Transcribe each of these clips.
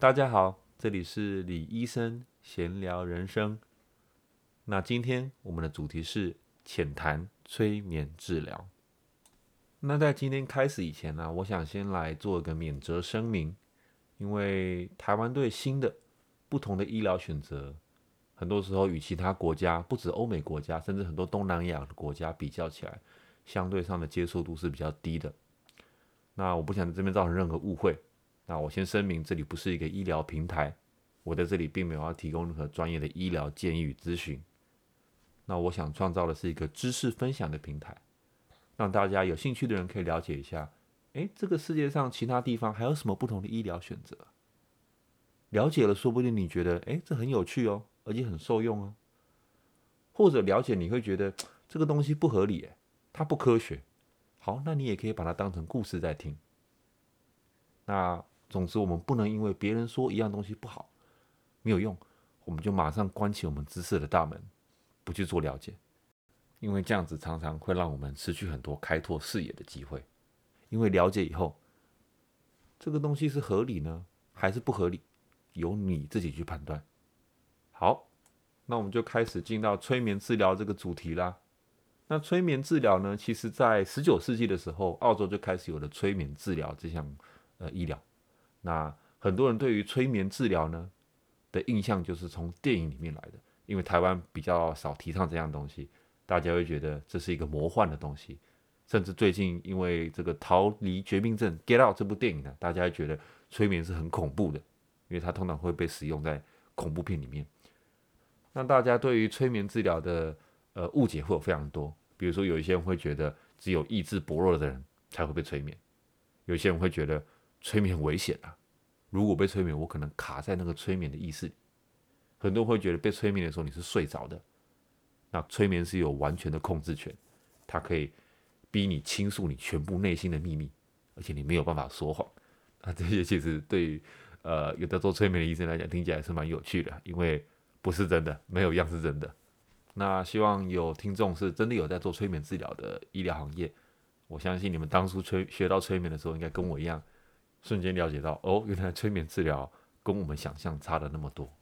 大家好，这里是李医生闲聊人生。那今天我们的主题是浅谈催眠治疗。那在今天开始以前呢，我想先来做一个免责声明，因为台湾对新的、不同的医疗选择，很多时候与其他国家，不止欧美国家，甚至很多东南亚的国家比较起来，相对上的接受度是比较低的。那我不想在这边造成任何误会。那我先声明，这里不是一个医疗平台，我在这里并没有要提供任何专业的医疗建议与咨询。那我想创造的是一个知识分享的平台，让大家有兴趣的人可以了解一下，诶，这个世界上其他地方还有什么不同的医疗选择？了解了，说不定你觉得，诶，这很有趣哦，而且很受用哦。或者了解，你会觉得这个东西不合理，它不科学。好，那你也可以把它当成故事在听。那。总之，我们不能因为别人说一样东西不好，没有用，我们就马上关起我们知识的大门，不去做了解，因为这样子常常会让我们失去很多开拓视野的机会。因为了解以后，这个东西是合理呢，还是不合理，由你自己去判断。好，那我们就开始进到催眠治疗这个主题啦。那催眠治疗呢，其实在十九世纪的时候，澳洲就开始有了催眠治疗这项呃医疗。那很多人对于催眠治疗呢的印象就是从电影里面来的，因为台湾比较少提倡这样东西，大家会觉得这是一个魔幻的东西。甚至最近因为这个《逃离绝命镇》（Get Out） 这部电影呢，大家觉得催眠是很恐怖的，因为它通常会被使用在恐怖片里面。那大家对于催眠治疗的呃误解会有非常多，比如说有一些人会觉得只有意志薄弱的人才会被催眠，有些人会觉得催眠很危险啊。如果被催眠，我可能卡在那个催眠的意识。很多人会觉得被催眠的时候你是睡着的，那催眠是有完全的控制权，它可以逼你倾诉你全部内心的秘密，而且你没有办法说谎。那这些其实对于呃有的做催眠的医生来讲，听起来是蛮有趣的，因为不是真的，没有一样是真的。那希望有听众是真的有在做催眠治疗的医疗行业，我相信你们当初催学到催眠的时候，应该跟我一样。瞬间了解到，哦，原来催眠治疗跟我们想象差了那么多。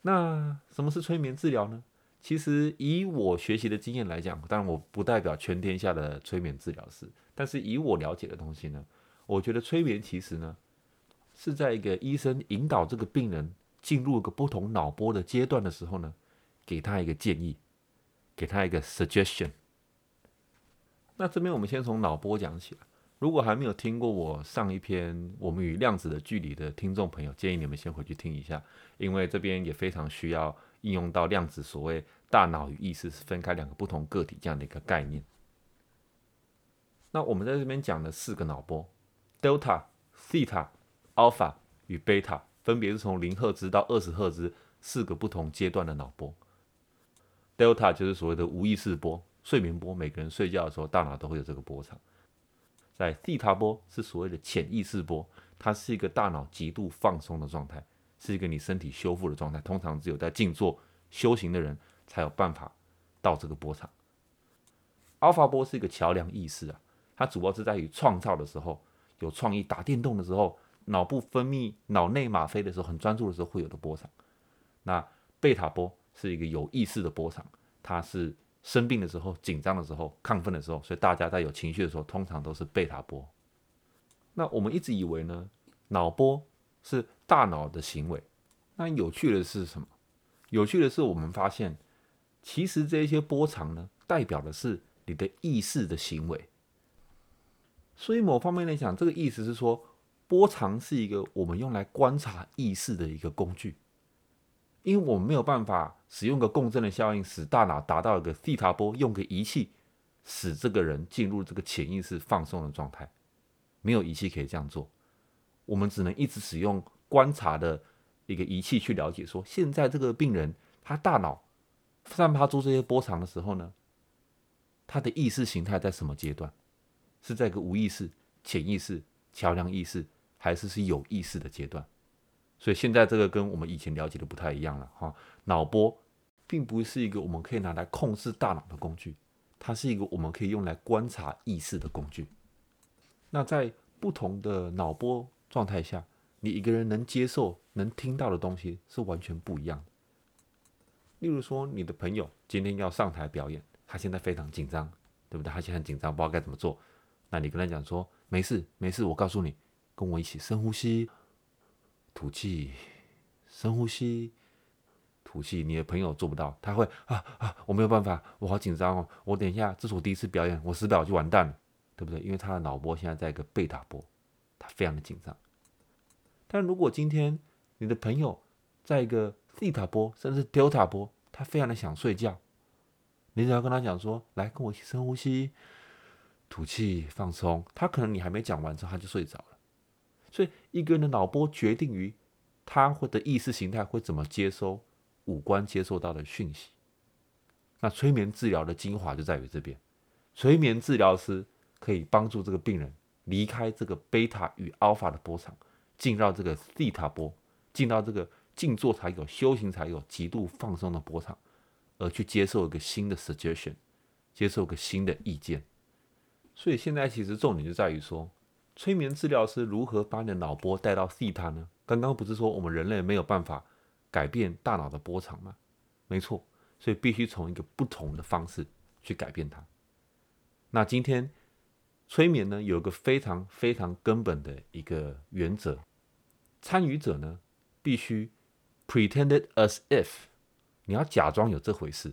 那什么是催眠治疗呢？其实以我学习的经验来讲，当然我不代表全天下的催眠治疗师，但是以我了解的东西呢，我觉得催眠其实呢是在一个医生引导这个病人进入一个不同脑波的阶段的时候呢，给他一个建议，给他一个 suggestion。那这边我们先从脑波讲起。如果还没有听过我上一篇《我们与量子的距离》的听众朋友，建议你们先回去听一下，因为这边也非常需要应用到量子所谓大脑与意识是分开两个不同个体这样的一个概念。那我们在这边讲的四个脑波：delta、theta、alpha 与 beta，分别是从零赫兹到二十赫兹四个不同阶段的脑波。delta 就是所谓的无意识波、睡眠波，每个人睡觉的时候大脑都会有这个波长。在 theta 波是所谓的潜意识波，它是一个大脑极度放松的状态，是一个你身体修复的状态。通常只有在静坐修行的人才有办法到这个波长。alpha 波是一个桥梁意识啊，它主要是在于创造的时候有创意，打电动的时候，脑部分泌脑内吗啡的时候，很专注的时候会有的波长。那贝塔波是一个有意识的波长，它是。生病的时候、紧张的时候、亢奋的时候，所以大家在有情绪的时候，通常都是贝塔波。那我们一直以为呢，脑波是大脑的行为。那有趣的是什么？有趣的是，我们发现，其实这些波长呢，代表的是你的意识的行为。所以某方面来讲，这个意思是说，波长是一个我们用来观察意识的一个工具。因为我们没有办法使用个共振的效应，使大脑达到一个西塔波，用个仪器使这个人进入这个潜意识放松的状态，没有仪器可以这样做。我们只能一直使用观察的一个仪器去了解，说现在这个病人他大脑散发出这些波长的时候呢，他的意识形态在什么阶段？是在一个无意识、潜意识、桥梁意识，还是是有意识的阶段？所以现在这个跟我们以前了解的不太一样了哈。脑波并不是一个我们可以拿来控制大脑的工具，它是一个我们可以用来观察意识的工具。那在不同的脑波状态下，你一个人能接受、能听到的东西是完全不一样的。例如说，你的朋友今天要上台表演，他现在非常紧张，对不对？他现在很紧张，不知道该怎么做。那你跟他讲说：“没事，没事，我告诉你，跟我一起深呼吸，吐气，深呼吸，吐气。”你的朋友做不到，他会啊啊，我没有办法，我好紧张哦，我等一下，这是我第一次表演，我十秒就完蛋了，对不对？因为他的脑波现在在一个贝塔波，他非常的紧张。但如果今天你的朋友在一个西塔波甚至 delta 波，他非常的想睡觉，你只要跟他讲说：“来，跟我一起深呼吸，吐气，放松。”他可能你还没讲完之后，他就睡着了。所以一个人的脑波决定于他或的意识形态会怎么接收五官接受到的讯息。那催眠治疗的精华就在于这边，催眠治疗师可以帮助这个病人离开这个贝塔与阿尔法的波长，进到这个西塔波，进到这个。静坐才有，修行才有，极度放松的波长，而去接受一个新的 suggestion，接受一个新的意见。所以现在其实重点就在于说，催眠治疗师如何把你的脑波带到西塔呢？刚刚不是说我们人类没有办法改变大脑的波长吗？没错，所以必须从一个不同的方式去改变它。那今天催眠呢，有一个非常非常根本的一个原则，参与者呢必须。Pretended as if，你要假装有这回事。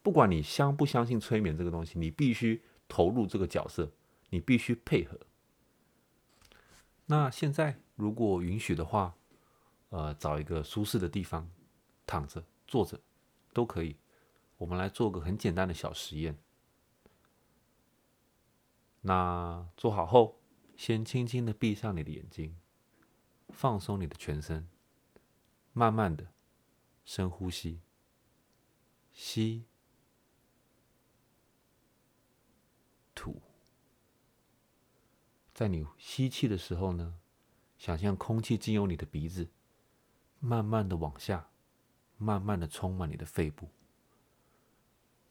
不管你相不相信催眠这个东西，你必须投入这个角色，你必须配合。那现在如果允许的话，呃，找一个舒适的地方，躺着、坐着都可以。我们来做个很简单的小实验。那做好后，先轻轻的闭上你的眼睛，放松你的全身。慢慢的深呼吸，吸，吐。在你吸气的时候呢，想象空气经由你的鼻子，慢慢的往下，慢慢的充满你的肺部。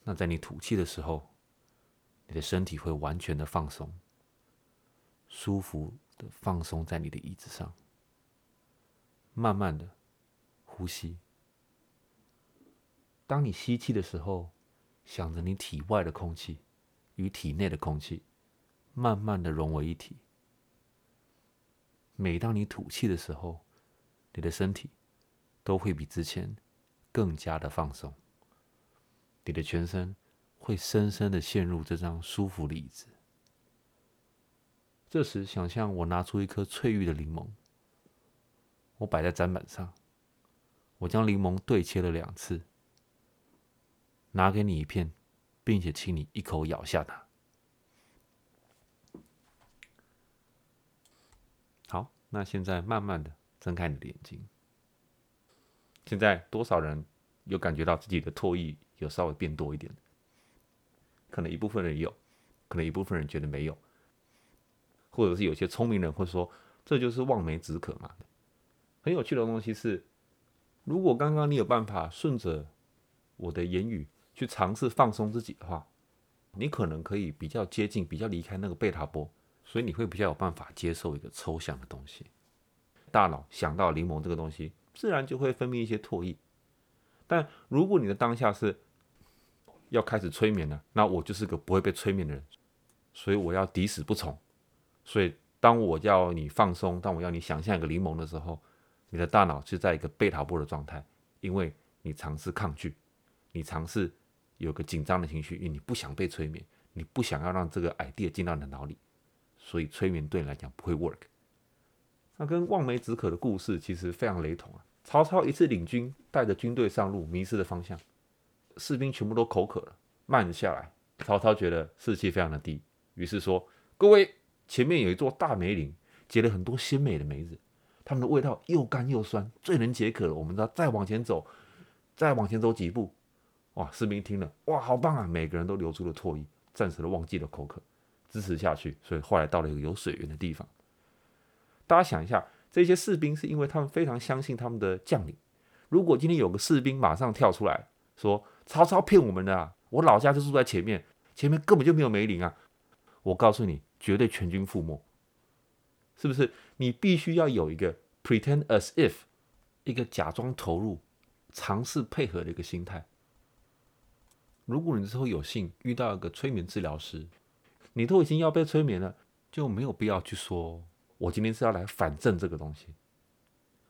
那在你吐气的时候，你的身体会完全的放松，舒服的放松在你的椅子上，慢慢的。呼吸。当你吸气的时候，想着你体外的空气与体内的空气慢慢的融为一体。每当你吐气的时候，你的身体都会比之前更加的放松。你的全身会深深的陷入这张舒服的椅子。这时，想象我拿出一颗翠玉的柠檬，我摆在砧板上。我将柠檬对切了两次，拿给你一片，并且请你一口咬下它。好，那现在慢慢的睁开你的眼睛。现在多少人有感觉到自己的唾液有稍微变多一点？可能一部分人有，可能一部分人觉得没有，或者是有些聪明人会说，这就是望梅止渴嘛。很有趣的东西是。如果刚刚你有办法顺着我的言语去尝试放松自己的话，你可能可以比较接近、比较离开那个贝塔波，所以你会比较有办法接受一个抽象的东西。大脑想到柠檬这个东西，自然就会分泌一些唾液。但如果你的当下是要开始催眠了，那我就是个不会被催眠的人，所以我要抵死不从。所以当我要你放松，当我要你想象一个柠檬的时候，你的大脑是在一个贝塔波的状态，因为你尝试抗拒，你尝试有个紧张的情绪，因为你不想被催眠，你不想要让这个 idea 进到你的脑里，所以催眠对你来讲不会 work。那跟望梅止渴的故事其实非常雷同啊。曹操一次领军，带着军队上路，迷失了方向，士兵全部都口渴了，慢了下来。曹操觉得士气非常的低，于是说：“各位，前面有一座大梅林，结了很多鲜美的梅子。”它们的味道又干又酸，最能解渴了。我们知道，再往前走，再往前走几步，哇！士兵听了，哇，好棒啊！每个人都流出了唾液，暂时的忘记了口渴，支持下去。所以后来到了一个有水源的地方。大家想一下，这些士兵是因为他们非常相信他们的将领。如果今天有个士兵马上跳出来说：“曹操骗我们的啊！我老家就住在前面，前面根本就没有梅林啊！”我告诉你，绝对全军覆没。是不是？你必须要有一个 pretend as if，一个假装投入、尝试配合的一个心态。如果你之后有幸遇到一个催眠治疗师，你都已经要被催眠了，就没有必要去说，我今天是要来反证这个东西，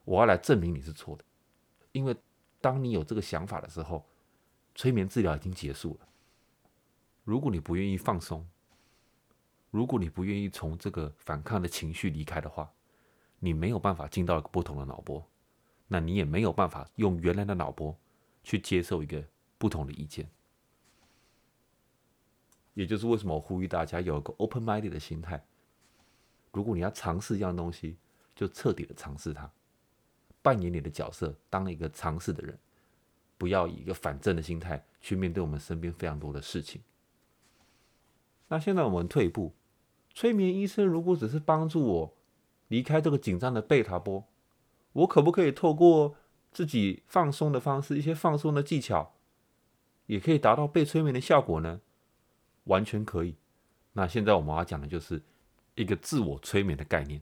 我要来证明你是错的。因为当你有这个想法的时候，催眠治疗已经结束了。如果你不愿意放松，如果你不愿意从这个反抗的情绪离开的话，你没有办法进到一个不同的脑波，那你也没有办法用原来的脑波去接受一个不同的意见。也就是为什么我呼吁大家有一个 open minded 的心态。如果你要尝试一样东西，就彻底的尝试它，扮演你的角色，当一个尝试的人，不要以一个反正的心态去面对我们身边非常多的事情。那现在我们退一步，催眠医生如果只是帮助我离开这个紧张的贝塔波，我可不可以透过自己放松的方式，一些放松的技巧，也可以达到被催眠的效果呢？完全可以。那现在我们要讲的就是一个自我催眠的概念。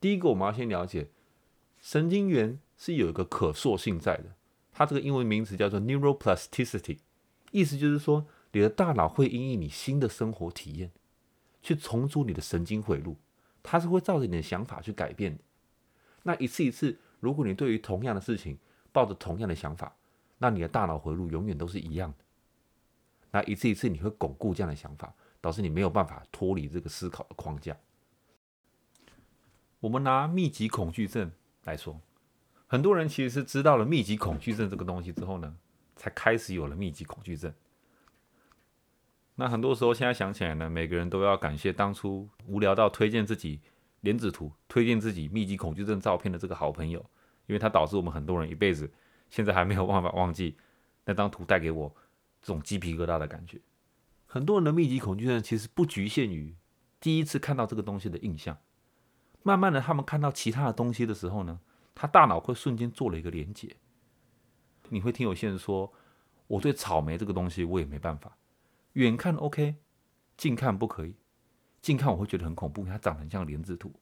第一个，我们要先了解神经元是有一个可塑性在的，它这个英文名词叫做 neuroplasticity，意思就是说你的大脑会因应你新的生活体验去重组你的神经回路，它是会照着你的想法去改变的。那一次一次，如果你对于同样的事情抱着同样的想法，那你的大脑回路永远都是一样的。那一次一次，你会巩固这样的想法，导致你没有办法脱离这个思考的框架。我们拿密集恐惧症来说，很多人其实是知道了密集恐惧症这个东西之后呢，才开始有了密集恐惧症。那很多时候现在想起来呢，每个人都要感谢当初无聊到推荐自己莲子图、推荐自己密集恐惧症照片的这个好朋友，因为他导致我们很多人一辈子现在还没有办法忘记那张图带给我。这种鸡皮疙瘩的感觉，很多人的密集恐惧症其实不局限于第一次看到这个东西的印象，慢慢的，他们看到其他的东西的时候呢，他大脑会瞬间做了一个连接。你会听有些人说，我对草莓这个东西我也没办法，远看 OK，近看不可以，近看我会觉得很恐怖，它长得很像莲子图。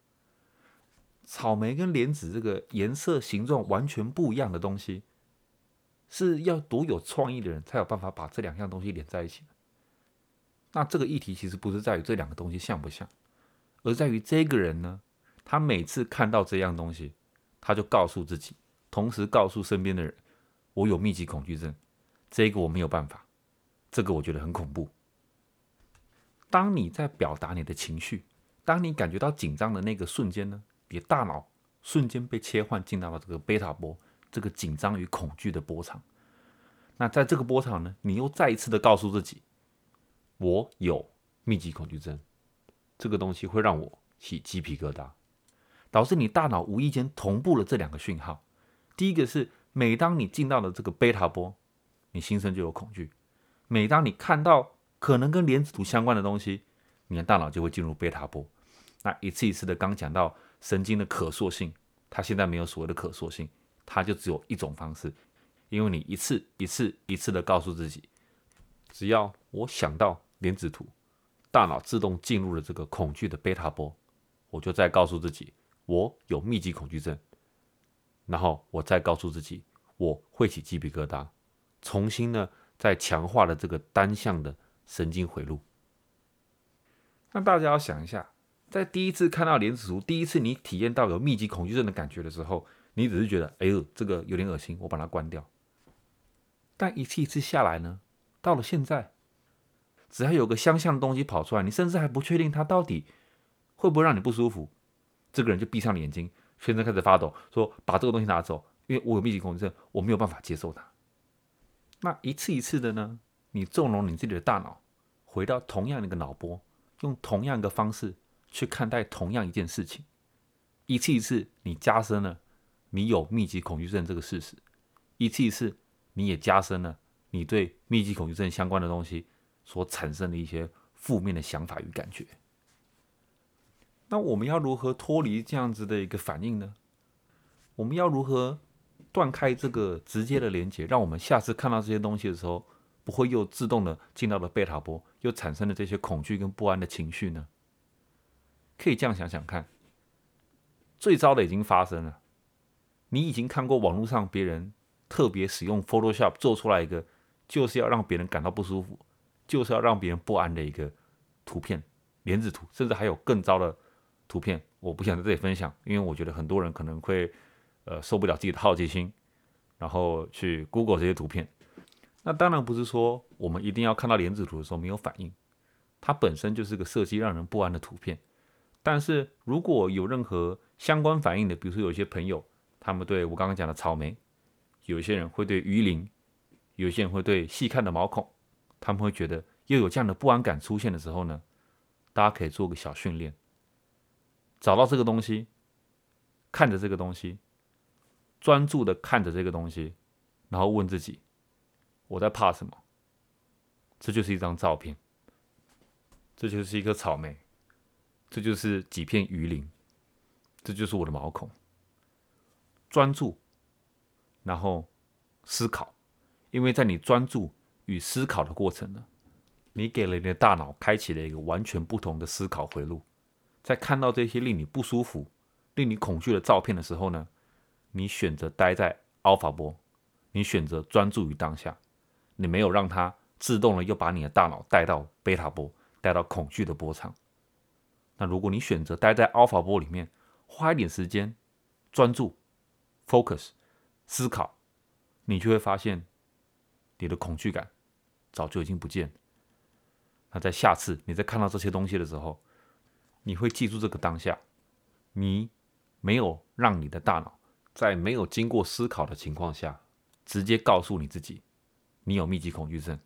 草莓跟莲子这个颜色形状完全不一样的东西。是要多有创意的人才有办法把这两样东西连在一起。那这个议题其实不是在于这两个东西像不像，而在于这个人呢，他每次看到这样东西，他就告诉自己，同时告诉身边的人：“我有密集恐惧症，这个我没有办法，这个我觉得很恐怖。”当你在表达你的情绪，当你感觉到紧张的那个瞬间呢，你的大脑瞬间被切换进到了这个贝塔波。这个紧张与恐惧的波长，那在这个波长呢，你又再一次的告诉自己，我有密集恐惧症，这个东西会让我起鸡皮疙瘩，导致你大脑无意间同步了这两个讯号。第一个是，每当你进到了这个贝塔波，你心生就有恐惧；每当你看到可能跟莲子图相关的东西，你的大脑就会进入贝塔波。那一次一次的刚讲到神经的可塑性，它现在没有所谓的可塑性。它就只有一种方式，因为你一次一次一次的告诉自己，只要我想到莲子图，大脑自动进入了这个恐惧的贝塔波，我就再告诉自己我有密集恐惧症，然后我再告诉自己我会起鸡皮疙瘩，重新呢再强化了这个单向的神经回路。那大家要想一下，在第一次看到莲子图，第一次你体验到有密集恐惧症的感觉的时候。你只是觉得，哎呦，这个有点恶心，我把它关掉。但一次一次下来呢，到了现在，只要有个相像的东西跑出来，你甚至还不确定它到底会不会让你不舒服，这个人就闭上了眼睛，全身开始发抖，说把这个东西拿走，因为我有密集恐惧症，我没有办法接受它。那一次一次的呢，你纵容你自己的大脑回到同样的一个脑波，用同样一个方式去看待同样一件事情，一次一次，你加深了。你有密集恐惧症这个事实，一次一次，你也加深了你对密集恐惧症相关的东西所产生的一些负面的想法与感觉。那我们要如何脱离这样子的一个反应呢？我们要如何断开这个直接的连接，让我们下次看到这些东西的时候，不会又自动的进到了贝塔波，又产生了这些恐惧跟不安的情绪呢？可以这样想想看，最糟的已经发生了，你已经看过网络上别人特别使用 Photoshop 做出来一个，就是要让别人感到不舒服，就是要让别人不安的一个图片连子图，甚至还有更糟的图片，我不想在这里分享，因为我觉得很多人可能会呃受不了自己的好奇心，然后去 Google 这些图片。那当然不是说我们一定要看到连子图的时候没有反应，它本身就是个设计让人不安的图片。但是如果有任何相关反应的，比如说有些朋友，他们对我刚刚讲的草莓，有些人会对鱼鳞，有些人会对细看的毛孔，他们会觉得又有这样的不安感出现的时候呢，大家可以做个小训练，找到这个东西，看着这个东西，专注的看着这个东西，然后问自己。我在怕什么？这就是一张照片，这就是一颗草莓，这就是几片鱼鳞，这就是我的毛孔。专注，然后思考，因为在你专注与思考的过程呢，你给了你的大脑开启了一个完全不同的思考回路。在看到这些令你不舒服、令你恐惧的照片的时候呢，你选择待在 alpha 波，你选择专注于当下。你没有让它自动的又把你的大脑带到贝塔波，带到恐惧的波长。那如果你选择待在 alpha 波里面，花一点时间专注、focus、思考，你就会发现你的恐惧感早就已经不见。那在下次你在看到这些东西的时候，你会记住这个当下，你没有让你的大脑在没有经过思考的情况下，直接告诉你自己。你有密集恐惧症，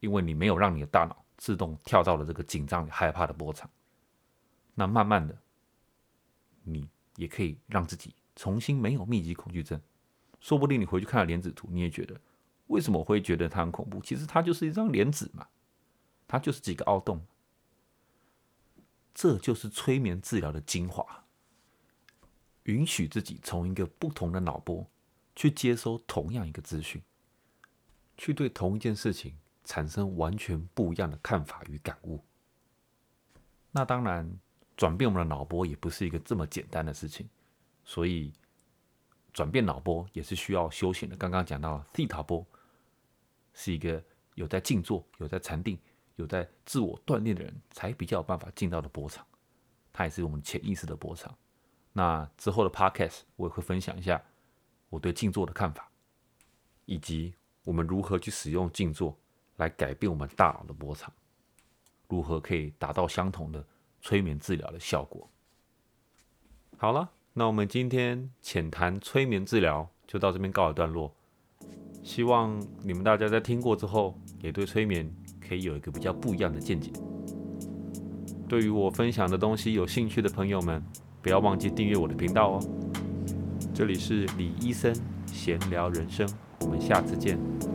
因为你没有让你的大脑自动跳到了这个紧张、害怕的波长。那慢慢的，你也可以让自己重新没有密集恐惧症。说不定你回去看了莲子图，你也觉得为什么我会觉得它很恐怖？其实它就是一张莲子嘛，它就是几个凹洞。这就是催眠治疗的精华，允许自己从一个不同的脑波去接收同样一个资讯。去对同一件事情产生完全不一样的看法与感悟。那当然，转变我们的脑波也不是一个这么简单的事情，所以转变脑波也是需要修行的。刚刚讲到西塔波是一个有在静坐、有在禅定、有在自我锻炼的人才比较有办法进到的波场，它也是我们潜意识的波场。那之后的 podcast 我也会分享一下我对静坐的看法，以及。我们如何去使用静坐来改变我们大脑的波长？如何可以达到相同的催眠治疗的效果？好了，那我们今天浅谈催眠治疗就到这边告一段落。希望你们大家在听过之后，也对催眠可以有一个比较不一样的见解。对于我分享的东西有兴趣的朋友们，不要忘记订阅我的频道哦。这里是李医生闲聊人生。我们下次见。